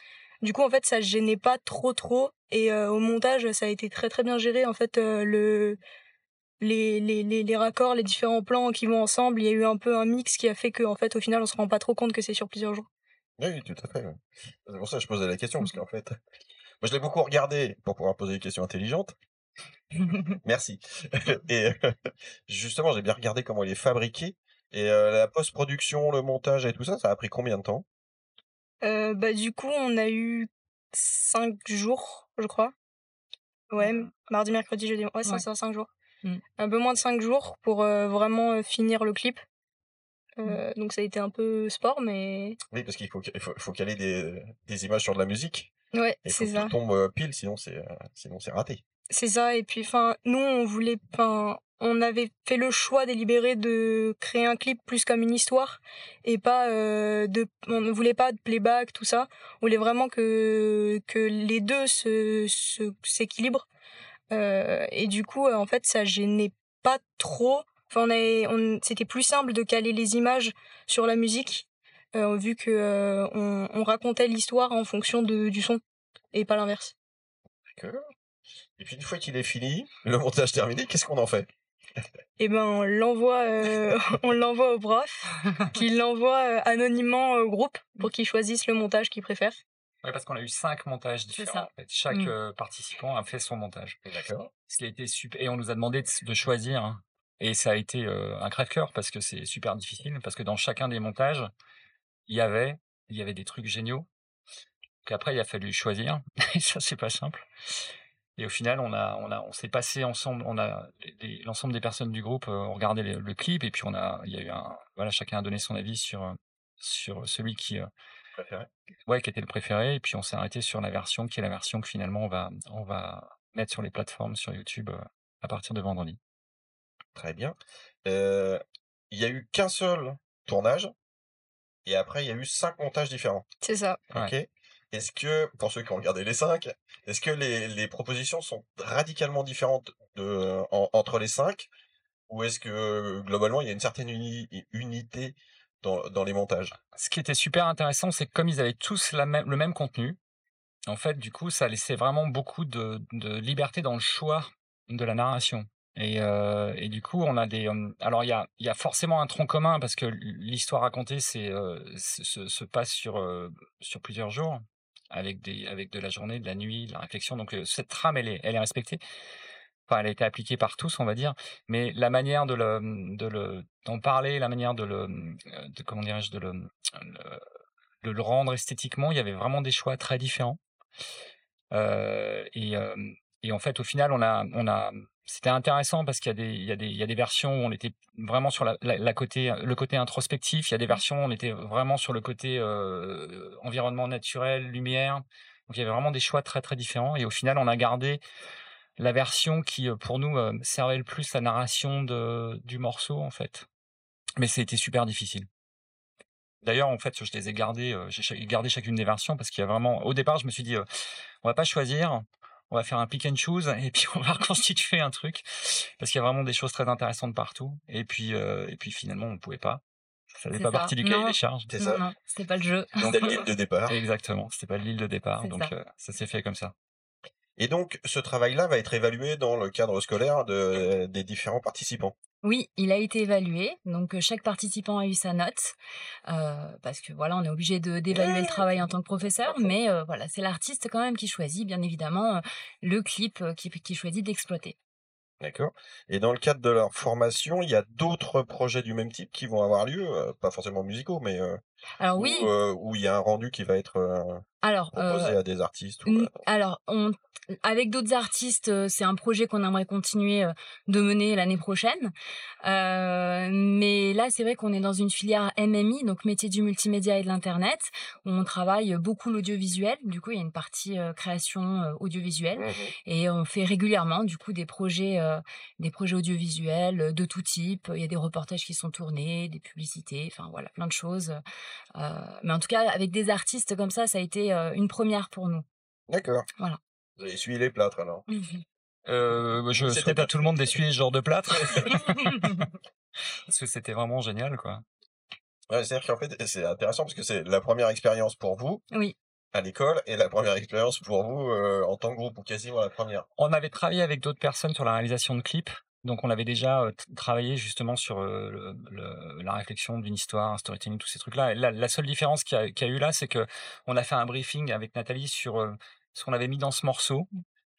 du coup en fait ça gênait pas trop trop. Et au montage ça a été très très bien géré en fait le les, les, les, les, raccords, les différents plans qui vont ensemble, il y a eu un peu un mix qui a fait qu'en fait, au final, on se rend pas trop compte que c'est sur plusieurs jours. Oui, tout à fait. C'est pour ça que je posais la question, parce qu'en fait, moi, je l'ai beaucoup regardé pour pouvoir poser des questions intelligentes. Merci. et justement, j'ai bien regardé comment il est fabriqué. Et euh, la post-production, le montage et tout ça, ça a pris combien de temps? Euh, Bah du coup, on a eu cinq jours, je crois. Ouais, mardi, mercredi, jeudi. Ouais, ça, ouais. cinq jours. Mm. un peu moins de 5 jours pour euh, vraiment euh, finir le clip. Mm. Euh, Donc ça a été un peu sport, mais Oui, parce qu'il faut, il faut, il faut caler des, des images sur de la musique. ouais, Et il faut c'est que ça. tout tombe pile, sinon c'est sinon c'est raté. C'est ça. Et puis, enfin, nous, on voulait, enfin, on avait fait le choix délibéré de créer un clip plus comme une histoire et pas euh, de, on ne voulait pas de playback, tout ça. On voulait vraiment que que les deux se se- s'équilibrent. Euh, et du coup, euh, en fait, ça gênait pas trop. Enfin, on avait, on, c'était plus simple de caler les images sur la musique, euh, vu que on, on racontait l'histoire en fonction de, du son et pas l'inverse. D'accord. Et puis une fois qu'il est fini, le montage terminé, qu'est-ce qu'on en fait? Eh ben, on l'envoie, euh, on l'envoie au prof, qui l'envoie euh, anonymement au groupe pour qu'ils choisissent le montage qu'ils préfèrent. Ouais, parce qu'on a eu cinq montages différents. ça. en fait. Chaque Mm. euh, participant a fait son montage. D'accord. Ce qui a été super. Et on nous a demandé de, de choisir. hein. Et ça a été euh, un crève-cœur parce que c'est super difficile. Parce que dans chacun des montages, il y avait, il y avait des trucs géniaux. Qu'après, il a fallu choisir. Et ça, c'est pas simple. Et au final, on a, on a, on s'est passé ensemble. On a l'ensemble des personnes du groupe euh, ont regardé le, le clip et puis on a, il y a eu un, voilà, chacun a donné son avis sur sur celui qui, Préféré. ouais, qui était le préféré. Et puis on s'est arrêté sur la version qui est la version que finalement on va, on va mettre sur les plateformes sur YouTube euh, à partir de vendredi. Très bien. Euh, Il y a eu qu'un seul tournage et après il y a eu cinq montages différents. C'est ça. Ok. Est-ce que, pour ceux qui ont regardé les cinq, est-ce que les, les propositions sont radicalement différentes de, en- entre les cinq ou est-ce que globalement il y a une certaine uni- unité dans, les montages Ce qui était super intéressant, c'est que comme ils avaient tous le même contenu, en fait, du coup, ça laissait vraiment beaucoup de, liberté dans le choix de la narration. Et, euh, du coup, on a des. euh, alors, il y a, forcément un tronc commun parce que l'histoire racontée euh, se, se- se passe sur, plusieurs jours, avec, de la journée, de la nuit, de la réflexion. Donc, cette trame, elle est respectée. Enfin, elle a été appliquée par tous, on va dire. Mais la manière de le, de le, d'en parler, la manière de le, euh, de, comment dirais-je, de le, le- de le rendre esthétiquement, il y avait vraiment des choix très différents. Euh, et, euh, et en fait, au final, on a, on a, c'était intéressant parce qu'il y a des, il y a des, il y a des versions où on était vraiment sur la, la, la côté, le côté introspectif. Il y a des versions où on était vraiment sur le côté euh, environnement naturel, lumière. Donc il y avait vraiment des choix très très différents. Et au final, on a gardé la version qui, euh, pour nous, euh, servait le plus la narration de, du morceau, en fait. Mais c'était super difficile. D'ailleurs, en fait, je les ai gardés, euh, j'ai gardé chacune des versions parce qu'il y a vraiment. Au départ, je me suis dit, euh, on va pas choisir, on va faire un pick and choose et puis on va reconstituer un truc parce qu'il y a vraiment des choses très intéressantes partout. Et puis, euh, et puis finalement, on pouvait pas. Ça faisait pas ça. partie du cahier Non. des charges. C'est ça. non, c'était pas le jeu. C'était le guide de départ. Exactement, c'était pas l'île de départ, C'est donc ça. euh, ça s'est fait comme ça. Et donc ce travail-là va être évalué dans le cadre scolaire de, des différents participants. Oui, il a été évalué. Donc euh, chaque participant a eu sa note euh, parce que voilà, on est obligé de d'évaluer le travail en tant que professeur, mais euh, voilà, c'est l'artiste quand même qui choisit, bien évidemment, euh, le clip euh, qui, qui choisit d'exploiter. D'accord. Et dans le cadre de leur formation, il y a d'autres projets du même type qui vont avoir lieu, euh, pas forcément musicaux, mais Alors où, oui, euh, où il y a un rendu qui va être euh, alors proposé euh, à des artistes. Ou, Alors, on, avec d'autres artistes, c'est un projet qu'on aimerait continuer de mener l'année prochaine. Mais là, c'est vrai qu'on est dans une filière MMI, donc métier du multimédia et de l'internet, où on travaille beaucoup l'audiovisuel. Du coup, il y a une partie création audiovisuelle, Mhm. et on fait régulièrement, du coup, des projets, des projets audiovisuels de tout type. Il y a des reportages qui sont tournés, des publicités, enfin voilà, plein de choses. Euh, mais en tout cas, avec des artistes comme ça, ça a été euh, une première pour nous. D'accord. Voilà. Vous avez essuyé les plâtres alors. Euh, je C'était souhaite à tout le monde d'essuyer ce genre de plâtre. Parce que c'était vraiment génial, quoi. Ouais, C'est-à-dire qu'en fait, c'est intéressant parce que c'est la première expérience pour vous Oui. à l'école et la première expérience pour vous euh, en tant que groupe, ou quasiment la première. On avait travaillé avec d'autres personnes sur la réalisation de clips. Donc, on avait déjà euh, travaillé justement sur euh, le- le- la réflexion d'une histoire, un storytelling, tous ces trucs-là. La, la seule différence qu'il y, a- qu'il y a eu là, c'est que on a fait un briefing avec Nathalie sur euh, ce qu'on avait mis dans ce morceau.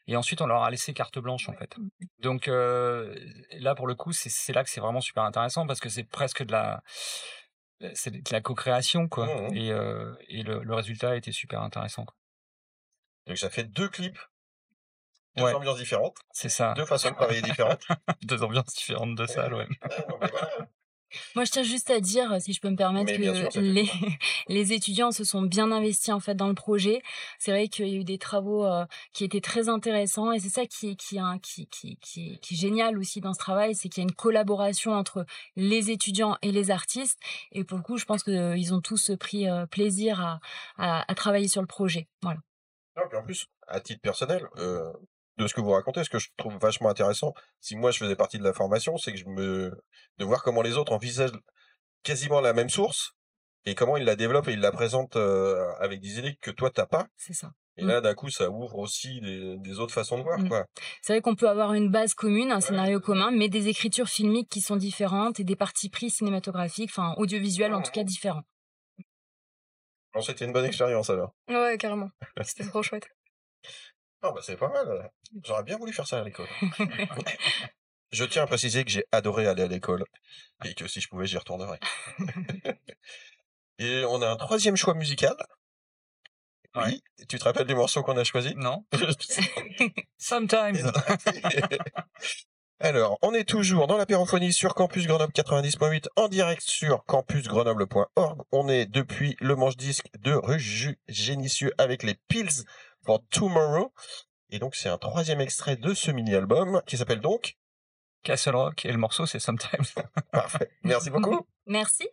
Et ensuite, on leur a laissé carte blanche, en fait. Donc, là, pour le coup, c'est là que c'est vraiment super intéressant parce que c'est presque de la, c'est de la co-création, quoi. Mhm. Et, et le, le résultat a été super intéressant. quoi. Donc ça fait deux clips? Deux Ouais. ambiances différentes, C'est ça. deux façons de travailler différentes. Deux ambiances différentes de salle, ouais. Moi, je tiens juste à dire, si je peux me permettre, Mais bien sûr, que les, les étudiants se sont bien investis en fait dans le projet. C'est vrai qu'il y a eu des travaux euh, qui étaient très intéressants et c'est ça qui est, qui, qui, qui, qui, est- qui est génial aussi dans ce travail, c'est qu'il y a une collaboration entre les étudiants et les artistes. Et pour le coup, je pense qu'ils ont tous pris euh, plaisir à, à, à travailler sur le projet. Voilà. Non, puis en plus, à titre personnel, euh, de ce que vous racontez, ce que je trouve vachement intéressant, si moi je faisais partie de la formation, c'est que je me, de voir comment les autres envisagent quasiment la même source et comment ils la développent et ils la présentent euh, avec des idées que toi t'as pas. C'est ça. Et là, d'un coup, ça ouvre aussi des, des autres façons de voir, Mm. quoi. C'est vrai qu'on peut avoir une base commune, un scénario commun, mais des écritures filmiques qui sont différentes et des parties pris cinématographiques, enfin audiovisuels en tout cas différents. Bon, c'était une bonne expérience alors. Ouais, carrément. C'était trop chouette. Ah bah c'est pas mal. J'aurais bien voulu faire ça à l'école. je tiens à préciser que j'ai adoré aller à l'école et que si je pouvais, j'y retournerais. et on a un troisième choix musical. Oui. Tu te rappelles du morceau qu'on a choisi Non. Sometimes. Alors, on est toujours dans l'apérophonie sur Campus Grenoble 90.8 en direct sur campusgrenoble.org. On est depuis le manche disque de rue Génicieux avec les Pills for Tomorrow. Et donc, c'est un troisième extrait de ce mini-album qui s'appelle donc Castle Rock et le morceau c'est Sometimes. Parfait. Merci beaucoup. Merci.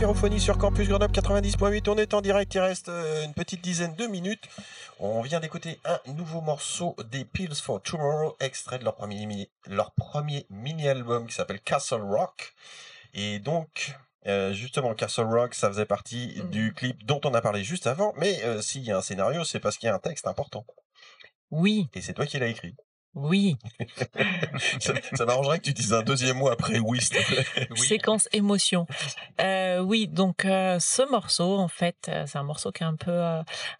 L'apérophonie sur Campus Grenoble 90.8. On est en direct, il reste euh, une petite dizaine de minutes. On vient d'écouter un nouveau morceau des Pills for Tomorrow, extrait de leur premier, mini- leur premier mini-album qui s'appelle Castle Rock. Et donc, euh, justement, Castle Rock, ça faisait partie du clip dont on a parlé juste avant. Mais euh, s'il y a un scénario, c'est parce qu'il y a un texte important. Oui. Et c'est toi qui l'as écrit. Oui. ça ça m'arrangerait que tu dises un deuxième mot après oui, s'il te plaît. Séquence émotion. Euh, oui, donc euh, ce morceau, en fait, euh, c'est un morceau qui est un peu,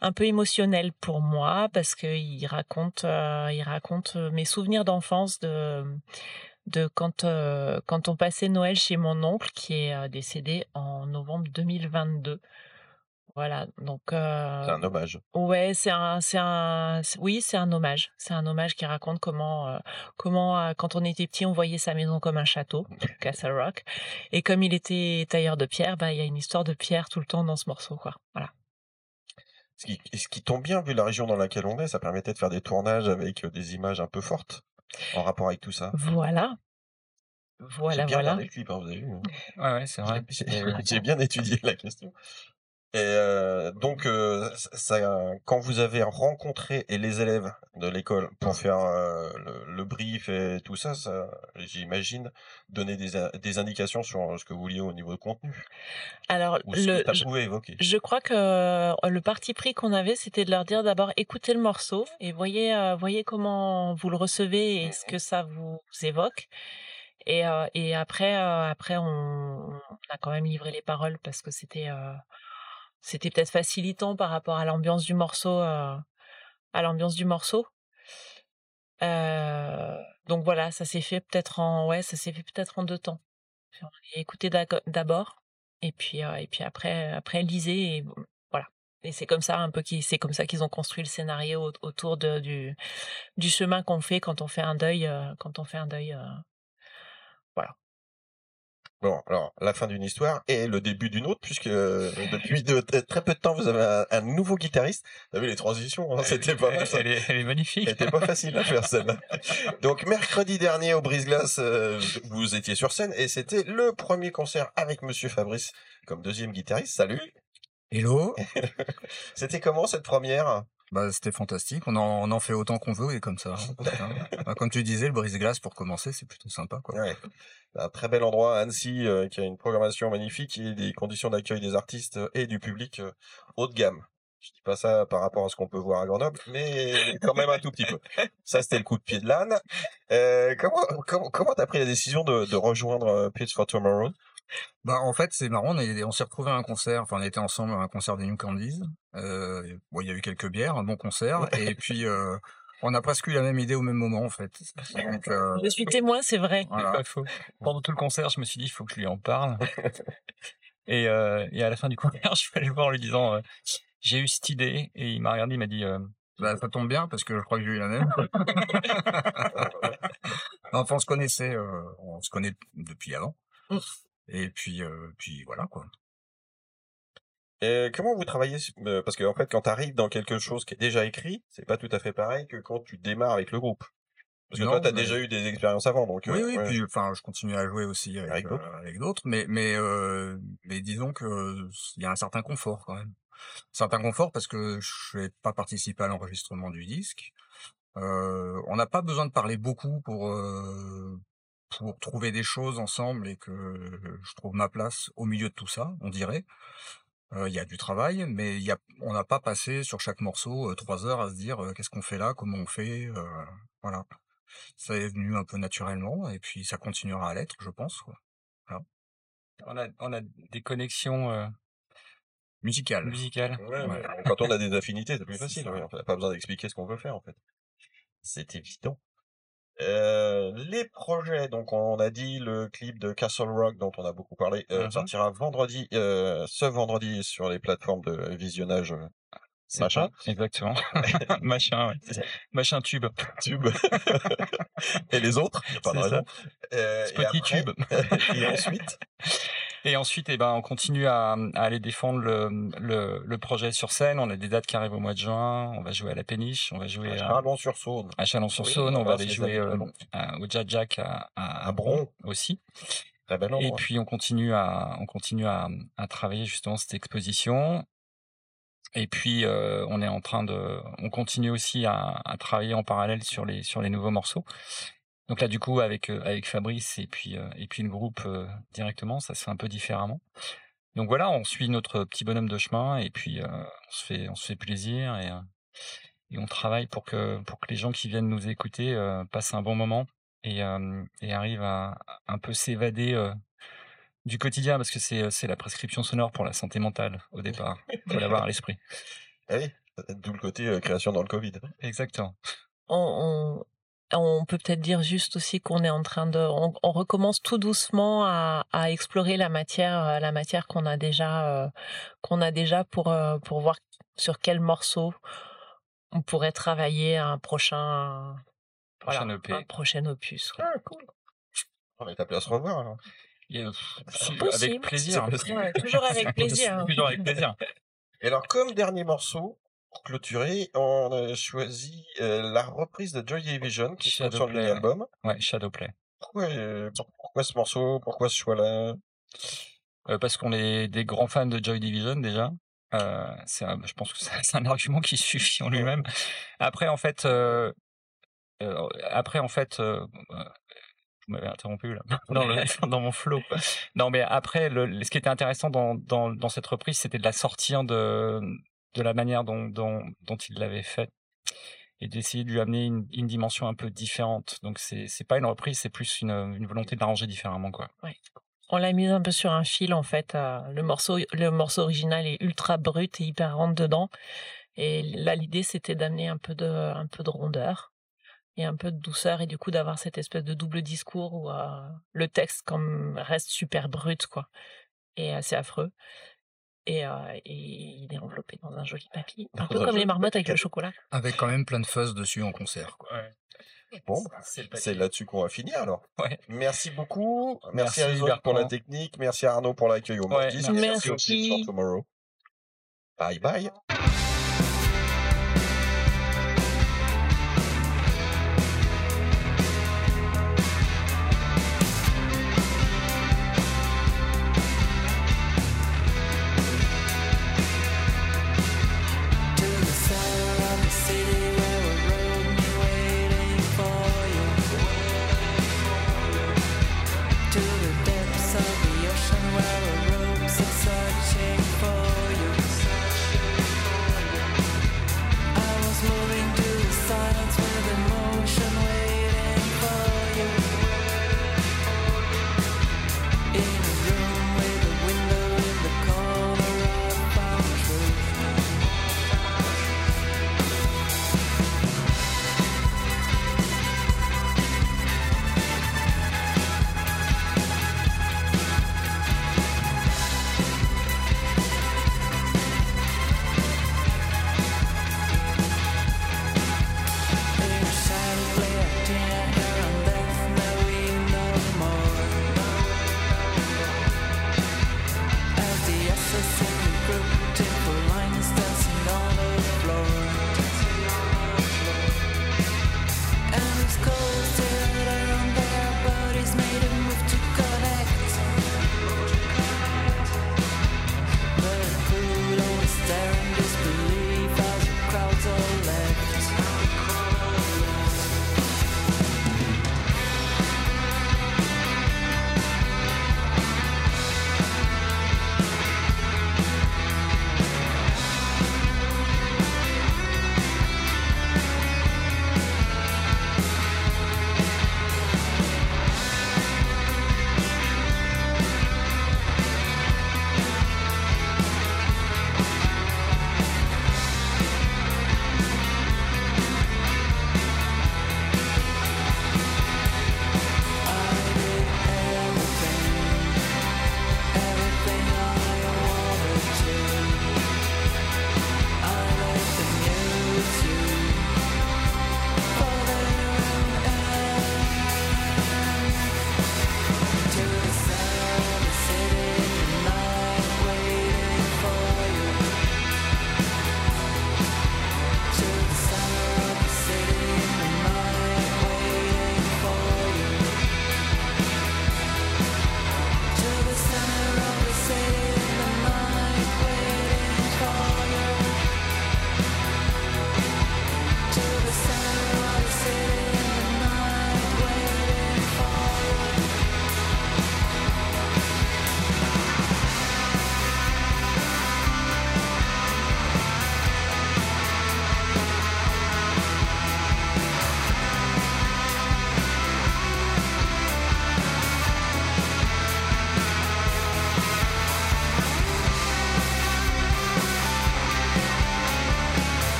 un peu émotionnel pour moi parce que il raconte, il raconte mes souvenirs d'enfance de, de quand, quand on passait Noël chez mon oncle qui est décédé en novembre 2022. Voilà, donc. euh, C'est un hommage. Ouais, c'est un, c'est un, oui, c'est un hommage. C'est un hommage qui raconte comment, euh, comment, euh, quand on était petit, on voyait sa maison comme un château, Castle Rock. Et comme il était tailleur de pierre, bah, il y a une histoire de pierre tout le temps dans ce morceau, quoi. Voilà. Ce qui, ce qui tombe bien, vu la région dans laquelle on est, ça permettait de faire des tournages avec euh, des images un peu fortes en rapport avec tout ça. Voilà. Voilà, bien voilà. regardé le clip, hein, vous avez vu. hein. Ouais, ouais, c'est vrai. Euh, j'ai bien étudié la question. Et euh, donc, euh, ça, quand vous avez rencontré et les élèves de l'école pour faire euh, le, le brief et tout ça, ça j'imagine, donner des, indications sur ce que vous vouliez au niveau de contenu. Alors, Ou ce le, que tu je, évoquer. je crois que le parti pris qu'on avait, c'était de leur dire d'abord écoutez le morceau et voyez, voyez comment vous le recevez et ce que ça vous évoque. Et, et après, après, on, on a quand même livré les paroles parce que c'était, c'était peut-être facilitant par rapport à l'ambiance du morceau, euh, à l'ambiance du morceau. Euh, donc voilà, ça s'est fait peut-être en, ouais, ça s'est fait peut-être en deux temps. On a écouté d'abord et puis, euh, et puis après, après lisez et voilà. Et c'est comme ça un peu qu'ils, c'est comme ça qu'ils ont construit le scénario au- autour de, du, du chemin qu'on fait quand on fait un deuil, quand on fait un deuil. Bon, alors, la fin d'une histoire et le début d'une autre, puisque euh, depuis de, très peu de temps, vous avez un, un nouveau guitariste. Vous avez les transitions, hein, c'était pas mal. ça. Elle est, elle est magnifique. Elle était pas facile à faire celle-là. Donc mercredi dernier au Brise-Glace, euh, vous étiez sur scène et c'était le premier concert avec Monsieur Fabrice comme deuxième guitariste. Salut. Hello. C'était comment cette première? Bah, c'était fantastique. On en, on en fait autant qu'on veut et comme ça. Bah, comme tu disais, le brise-glace pour commencer, c'est plutôt sympa, quoi. Ouais. Un très bel endroit à Annecy euh, qui a une programmation magnifique et des conditions d'accueil des artistes euh, et du public euh, haut de gamme. Je dis pas ça par rapport à ce qu'on peut voir à Grenoble, mais quand même un tout petit peu. Ça, c'était le coup de pied de l'âne. Euh, comment comment comment t'as pris la décision de, de rejoindre euh, Pitch for Tomorrow? Bah, en fait, c'est marrant. On, est- on s'est retrouvés à un concert. Enfin, on était ensemble à un concert des New Candies. Euh, bon, il y a eu quelques bières, un bon concert. Et puis, euh, on a presque eu la même idée au même moment, en fait. Donc, euh, Je suis témoin, c'est vrai. C'est pas faux. Pendant tout le concert, je me suis dit, il faut que je lui en parle. et, euh, et à la fin du concert, je suis allé le voir en lui disant, euh, j'ai eu cette idée. Et il m'a regardé, il m'a dit, euh, Bah, ça tombe bien parce que je crois que j'ai eu la même. enfin, on se connaissait, euh, on se connaît depuis avant. Et puis, euh, puis voilà quoi. Et comment vous travaillez Parce que en fait, quand tu arrives dans quelque chose qui est déjà écrit, c'est pas tout à fait pareil que quand tu démarres avec le groupe. Parce que Non, toi, tu as mais- déjà eu des expériences avant, donc. Oui, euh, oui, ouais. puis enfin, je continue à jouer aussi avec, Avec d'autres. mais mais euh, mais disons que il y a un certain confort quand même. Certain confort parce que je n'ai pas participé à l'enregistrement du disque. Euh, on n'a pas besoin de parler beaucoup pour euh, pour trouver des choses ensemble et que je trouve ma place au milieu de tout ça, on dirait. Euh, Il y a du travail, mais il y a, on n'a pas passé sur chaque morceau euh, trois heures à se dire euh, qu'est-ce qu'on fait là, comment on fait, euh, voilà. Ça est venu un peu naturellement et puis ça continuera à l'être, je pense. Quoi. Voilà. on a, on a des connexions euh, musicales. musicales. Ouais, mais Quand on a des affinités, c'est plus facile. ouais. On n'a pas besoin d'expliquer ce qu'on veut faire, en fait. C'est évident. Euh, les projets, donc on a dit le clip de Castle Rock dont on a beaucoup parlé, euh, Mhm. sortira vendredi, euh, ce vendredi sur les plateformes de visionnage euh, machin. Exactement. machin, ouais. Machin tube. Tube. et les autres, pas de raison. Euh, et Petit après- tube. et ensuite? Et ensuite, eh ben, on continue à, à aller défendre le, le, le projet sur scène. On a des dates qui arrivent au mois de juin. On va jouer à la péniche. On va jouer à, Chalon-sur-Saône. à Chalon-sur-Saône. Oui, on va aller jouer euh, au Jack Jack à, à, À Bron. aussi. Très bel Et puis on continue à, on continue à, à travailler justement cette exposition. Et puis euh, on est en train de, on continue aussi à, à travailler en parallèle sur les sur les nouveaux morceaux. Donc là du coup avec euh, avec Fabrice et puis euh, et puis le groupe euh, directement, ça se fait un peu différemment. Donc voilà, on suit notre petit bonhomme de chemin et puis euh, on se fait on se fait plaisir et et on travaille pour que pour que les gens qui viennent nous écouter euh, passent un bon moment et euh, et arrivent à à un peu s'évader euh, du quotidien parce que c'est c'est la prescription sonore pour la santé mentale au départ. Faut l'avoir à l'esprit. Ah oui, d'où le côté euh, création dans le Covid. Exactement. on, on, on peut peut-être dire juste aussi qu'on est en train de, on, on recommence tout doucement à, à explorer la matière, euh, la matière qu'on a déjà, euh, qu'on a déjà pour euh, pour voir sur quel morceau on pourrait travailler un prochain, Prochain voilà, EP. un prochain opus. quoi. On est appelé à se revoir. alors. Et, avec plaisir. Ouais, toujours avec plaisir. hein. Toujours avec plaisir. Et alors, comme dernier morceau, pour clôturer, on a choisi euh, la reprise de Joy Division qui trouve sur le mini-album. Ouais, Shadowplay. Pourquoi, euh, pour- pourquoi ce morceau Pourquoi ce choix-là? Euh, parce qu'on est des grands fans de Joy Division déjà. Euh, c'est je pense que c'est un argument qui suffit en lui-même. Après, en fait, après, en fait, vous m'avez interrompu là dans, le- dans mon flow. Non, mais après, le, ce qui était intéressant dans, dans, dans cette reprise, c'était de la sortir de, de la manière dont, il l'avait fait et d'essayer de lui amener une, dimension un peu différente. Donc, c'est c'est pas une reprise, c'est plus une, volonté de l'arranger différemment, quoi. On l'a mise un peu sur un fil en fait. euh, le morceau, le morceau original est ultra brut et hyper rentre dedans. Et là, l'idée c'était d'amener un peu de, un peu de rondeur et un peu de douceur et du coup d'avoir cette espèce de double discours où euh, le texte comme reste super brut quoi et assez affreux. Et, euh, et il est enveloppé dans un joli papier, un peu comme les marmottes avec le chocolat. Avec quand même plein de fuzz dessus en concert. Quoi. Bon, bah, c'est là-dessus qu'on va finir alors. Merci beaucoup. Merci, Merci, à Isaac pour la technique. Merci à Arnaud pour l'accueil au Ouais, Mortis. merci. Merci. Bye bye.